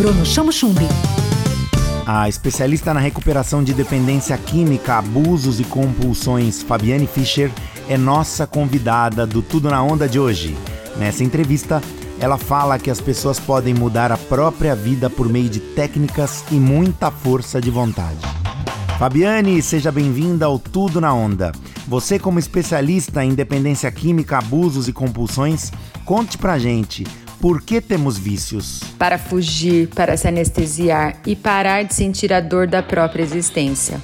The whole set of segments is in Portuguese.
Bruno Chamo Chumbi. A especialista na recuperação de dependência química, abusos e compulsões, Fabiane Fischer, é nossa convidada do Tudo na Onda de hoje. Nessa entrevista, ela fala que as pessoas podem mudar a própria vida por meio de técnicas e muita força de vontade. Fabiane, seja bem-vinda ao Tudo na Onda. Você, como especialista em dependência química, abusos e compulsões, conte pra gente por que temos vícios? Para fugir, para se anestesiar e parar de sentir a dor da própria existência.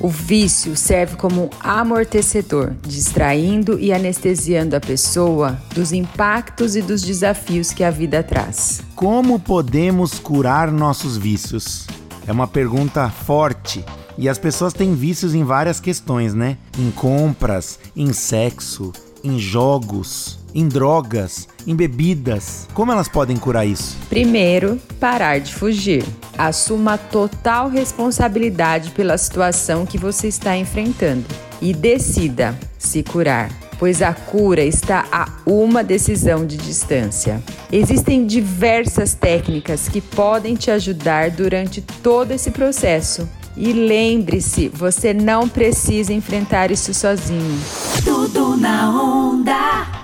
O vício serve como amortecedor, distraindo e anestesiando a pessoa dos impactos e dos desafios que a vida traz. Como podemos curar nossos vícios? É uma pergunta forte. E as pessoas têm vícios em várias questões, né? Em compras, em sexo, em jogos, em drogas, em bebidas. Como elas podem curar isso? Primeiro, parar de fugir. Assuma total responsabilidade pela situação que você está enfrentando e decida se curar, pois a cura está a uma decisão de distância. Existem diversas técnicas que podem te ajudar durante todo esse processo. E lembre-se, você não precisa enfrentar isso sozinho. Tudo na onda.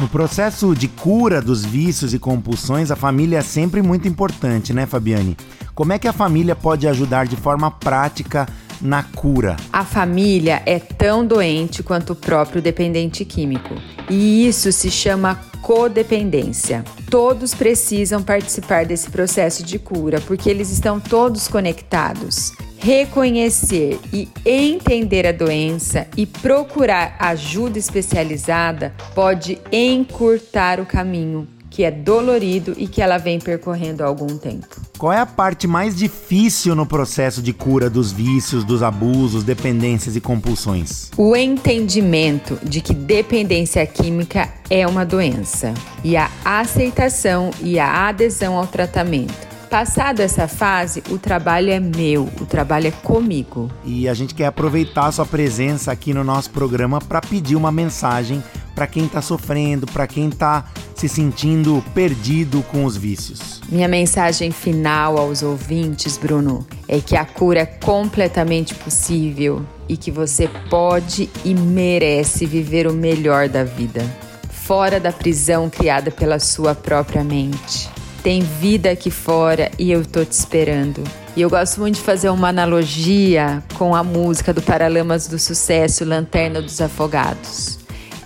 No processo de cura dos vícios e compulsões, a família é sempre muito importante, né, Fabiane? Como é que a família pode ajudar de forma prática na cura? A família é tão doente quanto o próprio dependente químico. E isso se chama codependência. Todos precisam participar desse processo de cura porque eles estão todos conectados reconhecer e entender a doença e procurar ajuda especializada pode encurtar o caminho, que é dolorido e que ela vem percorrendo há algum tempo. Qual é a parte mais difícil no processo de cura dos vícios, dos abusos, dependências e compulsões? O entendimento de que dependência química é uma doença e a aceitação e a adesão ao tratamento. Passado essa fase, o trabalho é meu, o trabalho é comigo. E a gente quer aproveitar a sua presença aqui no nosso programa para pedir uma mensagem para quem está sofrendo, para quem está se sentindo perdido com os vícios. Minha mensagem final aos ouvintes, Bruno, é que a cura é completamente possível e que você pode e merece viver o melhor da vida, fora da prisão criada pela sua própria mente. Tem vida aqui fora e eu tô te esperando. E eu gosto muito de fazer uma analogia com a música do Paralamas do Sucesso, Lanterna dos Afogados.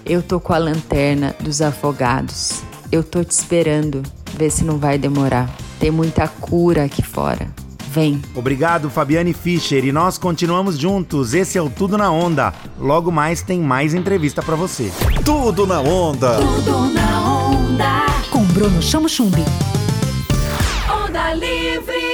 Eu tô com a lanterna dos afogados. Eu tô te esperando. Vê se não vai demorar. Tem muita cura aqui fora. Vem. Obrigado, Fabiane Fischer. E nós continuamos juntos. Esse é o Tudo na Onda. Logo mais tem mais entrevista para você. Tudo na Onda. Tudo na onda. Com Bruno Chamo Chumbi. Onda Livre.